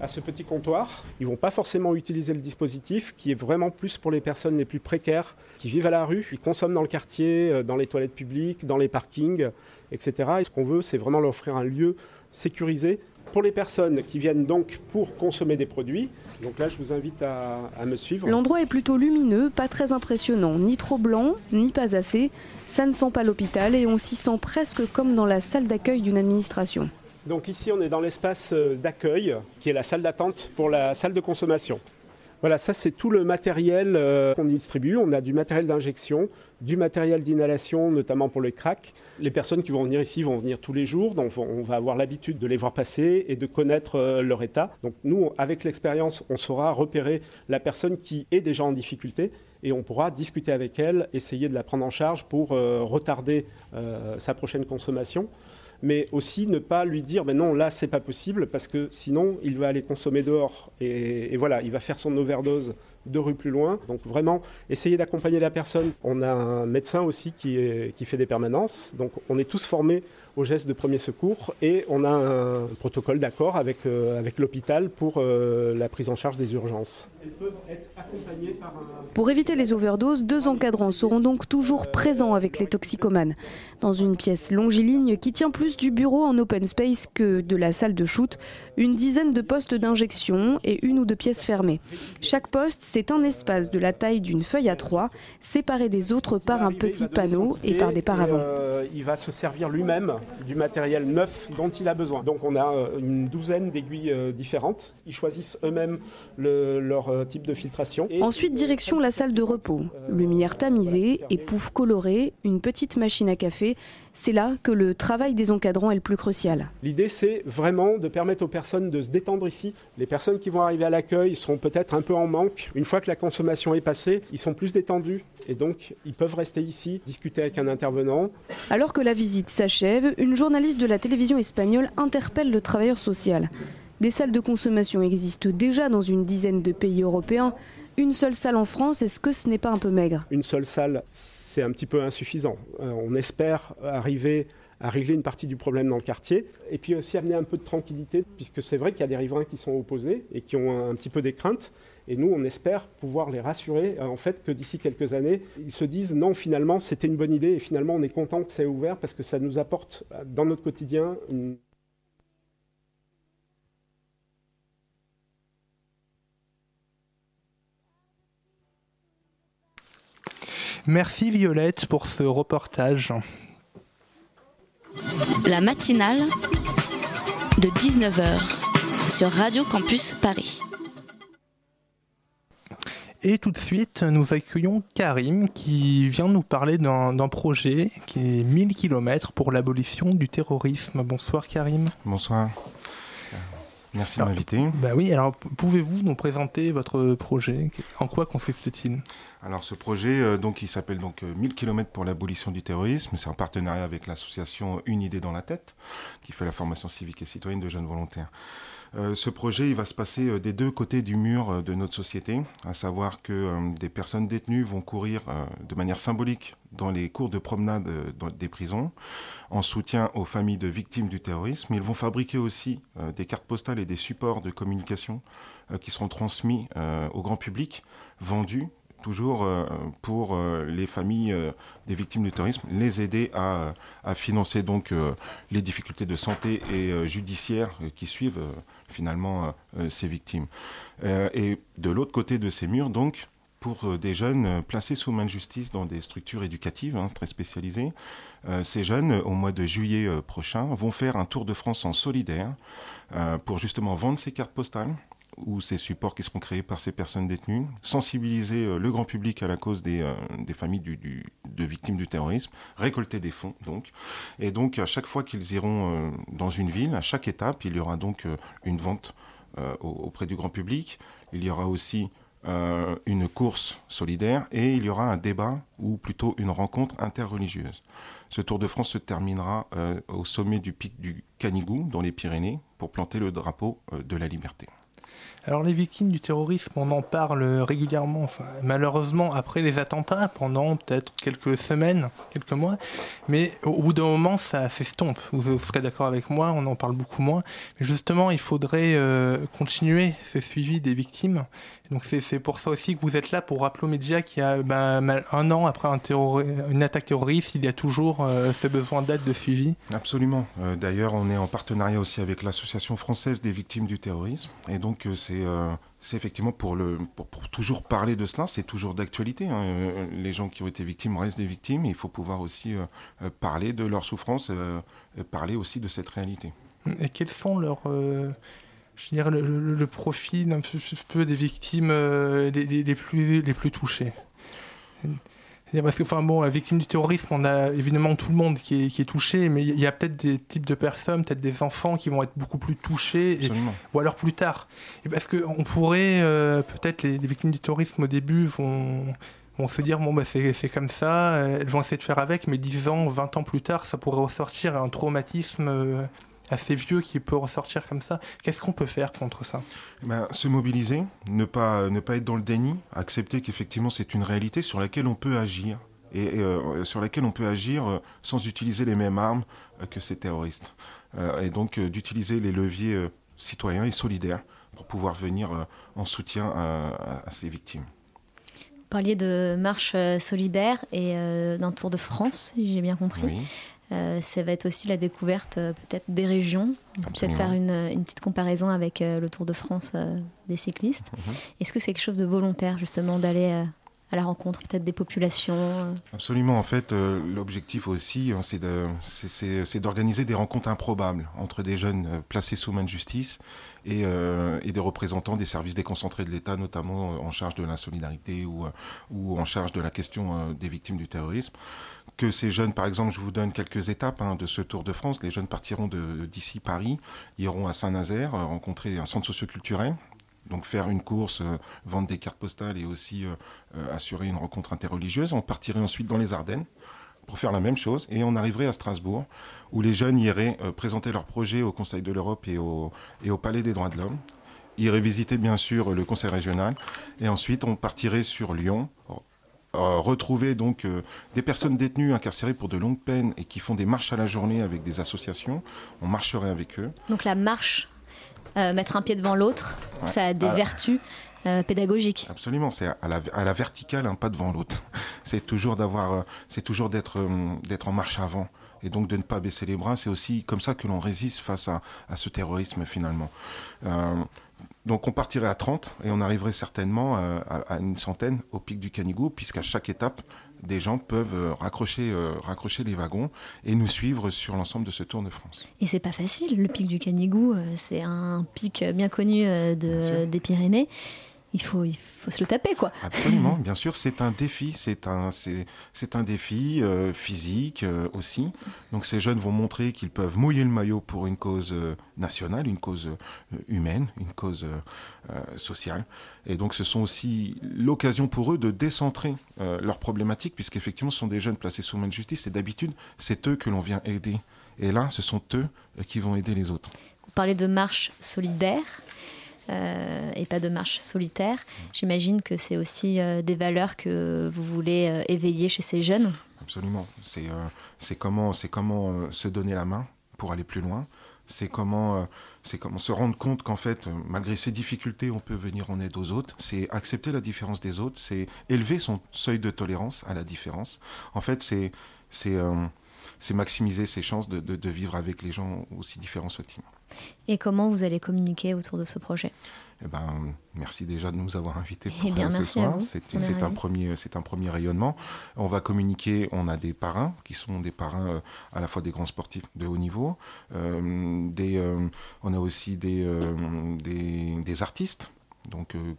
à ce petit comptoir. Ils vont pas forcément utiliser le dispositif qui est vraiment plus pour les personnes les plus précaires qui vivent à la rue, qui consomment dans le quartier, dans les toilettes publiques, dans les parkings, etc. Et ce qu'on veut, c'est vraiment leur offrir un lieu sécurisé pour les personnes qui viennent donc pour consommer des produits. Donc là, je vous invite à, à me suivre. L'endroit est plutôt lumineux, pas très impressionnant, ni trop blanc, ni pas assez. Ça ne sent pas l'hôpital et on s'y sent presque comme dans la salle d'accueil d'une administration. Donc ici, on est dans l'espace euh, d'accueil, qui est la salle d'attente pour la salle de consommation. Voilà, ça c'est tout le matériel euh, qu'on distribue. On a du matériel d'injection, du matériel d'inhalation, notamment pour le crack. Les personnes qui vont venir ici vont venir tous les jours, donc on va avoir l'habitude de les voir passer et de connaître euh, leur état. Donc nous, avec l'expérience, on saura repérer la personne qui est déjà en difficulté et on pourra discuter avec elle, essayer de la prendre en charge pour euh, retarder sa prochaine consommation mais aussi ne pas lui dire mais non là c'est pas possible parce que sinon il va aller consommer dehors. Et, voilà il va faire son overdose deux rues plus loin. Donc vraiment essayer d'accompagner la personne. On a un médecin aussi qui, qui fait des permanences. Donc on est tous formés aux gestes de premier secours et on a un protocole d'accord avec, euh, avec l'hôpital pour euh, la prise en charge des urgences. Elles peuvent être accompagnées par un... Pour éviter les overdoses, deux encadrants seront donc toujours présents avec les toxicomanes. Dans une pièce longiligne qui tient plus du bureau en open space que de la salle de shoot, une dizaine de postes d'injection et une ou deux pièces fermées. Chaque poste, c'est un espace de la taille d'une feuille à trois, séparé des autres par un petit panneau et par des paravents. Euh, il va se servir lui-même du matériel neuf dont il a besoin. Donc on a euh, une douzaine d'aiguilles euh, différentes. Ils choisissent eux-mêmes le, leur euh, type de filtration. Et Ensuite, direction la salle de repos. Lumière tamisée, épouffe colorée, une petite machine à café. C'est là que le travail des encadrants est le plus crucial. L'idée, c'est vraiment de permettre aux personnes de se détendre ici. Les personnes qui vont arriver à l'accueil seront peut-être un peu en manque. Une fois que la consommation est passée, ils sont plus détendus et donc ils peuvent rester ici, discuter avec un intervenant. Alors que la visite s'achève, une journaliste de la télévision espagnole interpelle le travailleur social. Des salles de consommation existent déjà dans une dizaine de pays européens. Une seule salle en France, est-ce que ce n'est pas un peu maigre? Une seule salle, c'est un petit peu insuffisant. Euh, on espère arriver à régler une partie du problème dans le quartier et puis aussi amener un peu de tranquillité puisque c'est vrai qu'il y a des riverains qui sont opposés et qui ont un petit peu des craintes et nous on espère pouvoir les rassurer euh, en fait que d'ici quelques années ils se disent non finalement c'était une bonne idée et finalement on est content que ça ait ouvert parce que ça nous apporte euh, dans notre quotidien une Merci Violette pour ce reportage. La matinale de 19h sur Radio Campus Paris. Et tout de suite, nous accueillons Karim qui vient nous parler d'un projet qui est 1000 km pour l'abolition du terrorisme. Bonsoir Karim. Bonsoir. Merci de m'inviter. Bah oui, alors pouvez-vous nous présenter votre projet? En quoi consiste-t-il? Alors ce projet, euh, donc, il s'appelle donc 1000 km pour l'abolition du terrorisme. C'est en partenariat avec l'association Une idée dans la tête, qui fait la formation civique et citoyenne de jeunes volontaires. Euh, ce projet, il va se passer euh, des deux côtés du mur euh, de notre société, à savoir que des personnes détenues vont courir de manière symbolique dans les cours de promenade des prisons, en soutien aux familles de victimes du terrorisme. Ils vont fabriquer aussi des cartes postales et des supports de communication qui seront transmis au grand public, vendus toujours pour les familles des victimes du terrorisme, les aider à, à financer donc les difficultés de santé et judiciaires qui suivent finalement euh, euh, ces victimes. Euh, et de l'autre côté de ces murs, donc, pour des jeunes placés sous main de justice dans des structures éducatives hein, très spécialisées, ces jeunes, au mois de juillet prochain, vont faire un tour de France en solidaire pour justement vendre ces cartes postales ou ces supports qui seront créés par ces personnes détenues, sensibiliser euh, le grand public à la cause des, euh, familles de victimes du terrorisme, récolter des fonds donc. Et donc à chaque fois qu'ils iront euh, dans une ville, à chaque étape, il y aura donc une vente au- auprès du grand public. Il y aura aussi une course solidaire et il y aura un débat ou plutôt une rencontre interreligieuse. Ce Tour de France se terminera au sommet du pic du Canigou dans les Pyrénées pour planter le drapeau de la liberté. Alors les victimes du terrorisme, on en parle régulièrement, enfin, malheureusement après les attentats, pendant peut-être quelques semaines, quelques mois, mais au bout d'un moment ça s'estompe. Vous serez d'accord avec moi, on en parle beaucoup moins. Mais justement, il faudrait euh, continuer ce suivi des victimes. Donc c'est pour ça aussi que vous êtes là pour rappeler aux médias qu'il y a ben, un an après un une attaque terroriste, il y a toujours euh, ce besoin d'aide, de suivi. Absolument. Euh, D'ailleurs, on est en partenariat aussi avec l'Association française des victimes du terrorisme. Et donc, euh, c'est euh, c'est effectivement pour, le, pour, pour toujours parler de cela, c'est toujours d'actualité. hein. Les gens qui ont été victimes restent des victimes. Et il faut pouvoir aussi euh, parler de leur souffrance, euh, parler aussi de cette réalité. Et quels sont leurs, euh, je dirais, le, le- le profil un peu, des victimes euh, les, les- les plus, les plus touchées Parce que, enfin bon, la victime du terrorisme, on a évidemment tout le monde qui est, qui est touché, mais il y a peut-être des types de personnes, peut-être des enfants qui vont être beaucoup plus touchés, et- ou alors plus tard. Et parce qu'on pourrait, euh, peut-être les, les victimes du terrorisme au début vont, vont se dire, bon, bah, c'est c'est comme ça, euh, elles vont essayer de faire avec, mais 10 ans, 20 ans plus tard, ça pourrait ressortir un traumatisme euh, assez vieux qui peut ressortir comme ça. Qu'est-ce qu'on peut faire contre ça? Eh ben, se mobiliser, ne pas, ne pas être dans le déni, accepter qu'effectivement c'est une réalité sur laquelle on peut agir et, et, euh, sur laquelle on peut agir euh, sans utiliser les mêmes armes euh, que ces terroristes. Euh, et donc euh, d'utiliser les leviers euh, citoyens et solidaires pour pouvoir venir euh, en soutien à, à- à ces victimes. Vous parliez de marche solidaire et euh, d'un Tour de France, si j'ai bien compris. Oui. Euh, ça va être aussi la découverte euh, peut-être des régions. On peut Peut-être faire une, une petite comparaison avec euh, le Tour de France euh, des cyclistes. Mhm. Est-ce que c'est quelque chose de volontaire justement d'aller euh, à la rencontre peut-être des populations euh, Absolument. En fait, euh, l'objectif aussi, hein, c'est d'organiser des rencontres improbables entre des jeunes euh, placés sous main de justice et, des représentants des services déconcentrés de l'État, notamment en charge de la solidarité ou, en charge de la question des victimes du terrorisme. Que ces jeunes, par exemple, je vous donne quelques étapes hein, de ce Tour de France. Les jeunes partiront d'ici Paris, iront à Saint-Nazaire, rencontrer un centre socioculturel donc faire une course, euh, vendre des cartes postales et aussi euh, euh, assurer une rencontre interreligieuse. On partirait ensuite dans les Ardennes pour faire la même chose et on arriverait à Strasbourg où les jeunes iraient présenter leur projet au Conseil de l'Europe et au, et au Palais des droits de l'homme. Iraient visiter bien sûr le Conseil régional et ensuite on partirait sur Lyon. retrouver donc des personnes détenues incarcérées pour de longues peines et qui font des marches à la journée avec des associations. On marcherait avec eux. Donc la marche, euh, mettre un pied devant l'autre, Ouais. ça a des Ah. vertus euh, pédagogiques. Absolument, c'est à la, à la verticale, un pas devant l'autre. <laughs> C'est toujours d'avoir, euh, c'est toujours d'être, d'être en marche avant et donc de ne pas baisser les bras. C'est aussi comme ça que l'on résiste face à, à ce terrorisme finalement. Euh, donc on partirait à 30 et on arriverait certainement à, à une centaine au pic du Canigou, puisqu'à chaque étape, des gens peuvent euh, raccrocher, euh, raccrocher les wagons et nous suivre sur l'ensemble de ce Tour de France. Et c'est pas facile, le pic du Canigou, euh, c'est un pic bien connu de, des Pyrénées. Il faut, il faut se le taper, quoi. Absolument, bien sûr, c'est un défi, c'est un, c'est, un défi euh, physique euh, aussi. Donc ces jeunes vont montrer qu'ils peuvent mouiller le maillot pour une cause euh, nationale, une cause humaine, une cause sociale. Et donc ce sont aussi l'occasion pour eux de décentrer leurs problématiques, puisqu'effectivement ce sont des jeunes placés sous main de justice et d'habitude c'est eux que l'on vient aider Et là, ce sont eux qui vont aider les autres. Vous parlez de marche solidaire. Euh, et pas de marche solitaire. J'imagine que c'est aussi euh, des valeurs que vous voulez euh, éveiller chez ces jeunes. Absolument. C'est c'est comment, comment se donner la main pour aller plus loin. C'est comment, c'est comment se rendre compte qu'en fait, malgré ces difficultés, on peut venir en aide aux autres. C'est accepter la différence des autres. C'est élever son seuil de tolérance à la différence. En fait, c'est c'est c'est maximiser ses chances de, de- de vivre avec les gens aussi différents soient-ils. Et comment vous allez communiquer autour de ce projet? Eh ben, merci déjà de nous avoir invités pour Eh bien, ce soir. C'est un premier, c'est un premier rayonnement. On va communiquer. On a des parrains qui sont des parrains euh, à la fois des grands sportifs de haut niveau. euh, des, euh, on a aussi des, des, des artistes. Donc euh,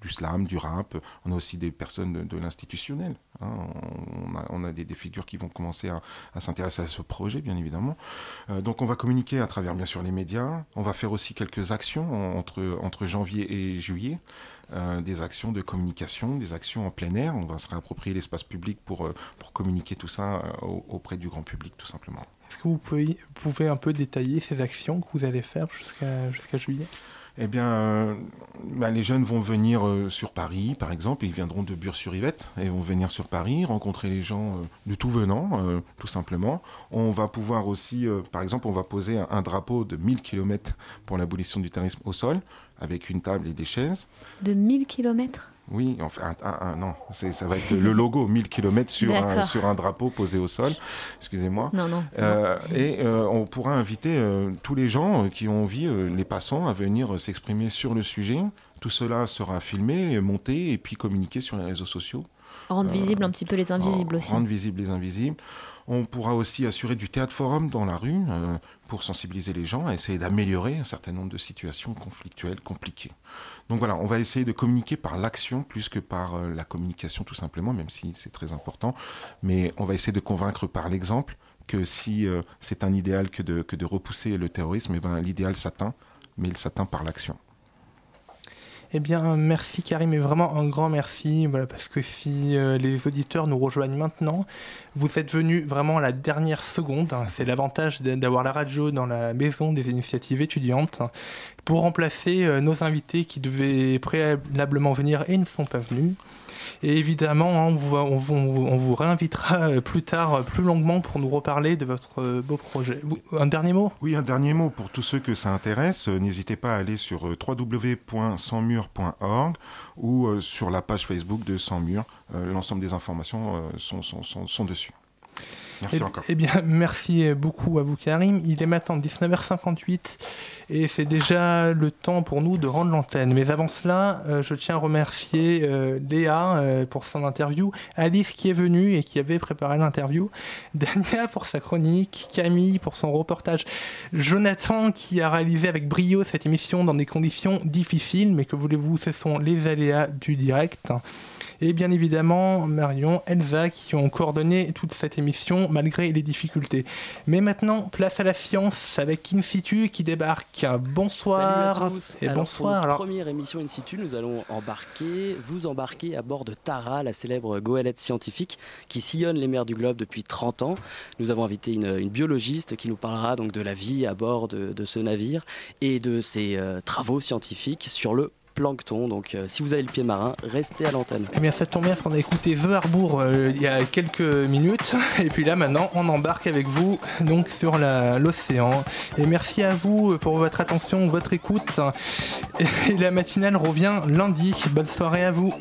du slam, du rap. On a aussi des personnes de, l'institutionnel. hein. On, a, des, figures qui vont commencer à, s'intéresser à ce projet, bien évidemment. Euh, donc on va communiquer à travers bien sûr les médias. On va faire aussi quelques actions en- entre, janvier et juillet. Euh, des actions de communication, des actions en plein air. On va se réapproprier l'espace public pour, communiquer tout ça au- auprès du grand public, tout simplement. Est-ce que vous pouvez, un peu détailler ces actions que vous allez faire jusqu'à juillet? Eh bien, euh, bah, les jeunes vont venir euh, sur Paris, par exemple, ils viendront de Bure-sur-Yvette, et vont venir sur Paris, rencontrer les gens euh, de tout venant, tout simplement. On va pouvoir aussi, par exemple, on va poser un, un drapeau de 1000 km pour l'abolition du terrorisme au sol, avec une table et des chaises. De 1000 km Oui, enfin, un, un- un- non, ça va être le logo <laughs> 1000 km sur un, D'accord. sur un drapeau posé au sol. Excusez-moi. Non, non, Euh, et euh, on pourra inviter euh, tous les gens qui ont envie, les passants, à venir s'exprimer sur le sujet. Tout cela sera filmé, monté et puis communiqué sur les réseaux sociaux. Rendre visible un petit peu les invisibles aussi. Rendre visibles les invisibles. On pourra aussi assurer du théâtre forum dans la rue pour sensibiliser les gens à essayer d'améliorer un certain nombre de situations conflictuelles, compliquées. Donc voilà, on va essayer de communiquer par l'action plus que par euh, la communication tout simplement, même si c'est très important. Mais on va essayer de convaincre par l'exemple que si euh, c'est un idéal que de, repousser le terrorisme, eh ben, l'idéal s'atteint, mais il s'atteint par l'action. Eh bien, merci Karim, et vraiment un grand merci, parce que si euh, les auditeurs nous rejoignent maintenant, vous êtes venus vraiment à la dernière seconde. hein. C'est l'avantage d'a- d'avoir la radio dans la maison des initiatives étudiantes pour remplacer euh, nos invités qui devaient préalablement venir et ne sont pas venus. Et évidemment, hein, on, vous, réinvitera euh, plus tard, euh, plus longuement, pour nous reparler de votre euh, beau projet. Un dernier mot? Oui, un dernier mot pour tous ceux que ça intéresse. N'hésitez pas à aller sur www.sansmur.org ou sur la page Facebook de Sans Mur. L'ensemble des informations sont dessus. Merci eh, encore. eh bien, <laughs> merci beaucoup à vous, Karim. Il est maintenant 19h58 et c'est déjà le temps pour nous de rendre l'antenne. Mais avant cela, euh, je tiens à remercier euh, Léa euh, pour son interview, Alice qui est venue et qui avait préparé l'interview, <laughs> Dania pour sa chronique, Camille pour son reportage, Jonathan qui a réalisé avec brio cette émission dans des conditions difficiles, mais que voulez-vous, ce sont les aléas du direct et bien évidemment Marion, Elsa qui ont coordonné toute cette émission malgré les difficultés. Mais maintenant, place à la science avec In situ qui débarque. Bonsoir Salut à tous. et Alors, bonsoir. Pour Alors, notre première émission In situ, nous allons embarquer, vous embarquer à bord de Tara, la célèbre goélette scientifique qui sillonne les mers du globe depuis 30 ans. Nous avons invité une, une biologiste qui nous parlera donc de la vie à bord de, de ce navire et de ses euh, travaux scientifiques sur le plancton. Donc euh, si vous avez le pied marin, restez à l'antenne. eh bien, ça tombe bien, on a écouté The Harbour euh, il y a quelques minutes. Et puis là, maintenant, on embarque avec vous donc sur l'océan. Et merci à vous pour votre attention, votre écoute. Et la matinale revient lundi. Bonne soirée à vous.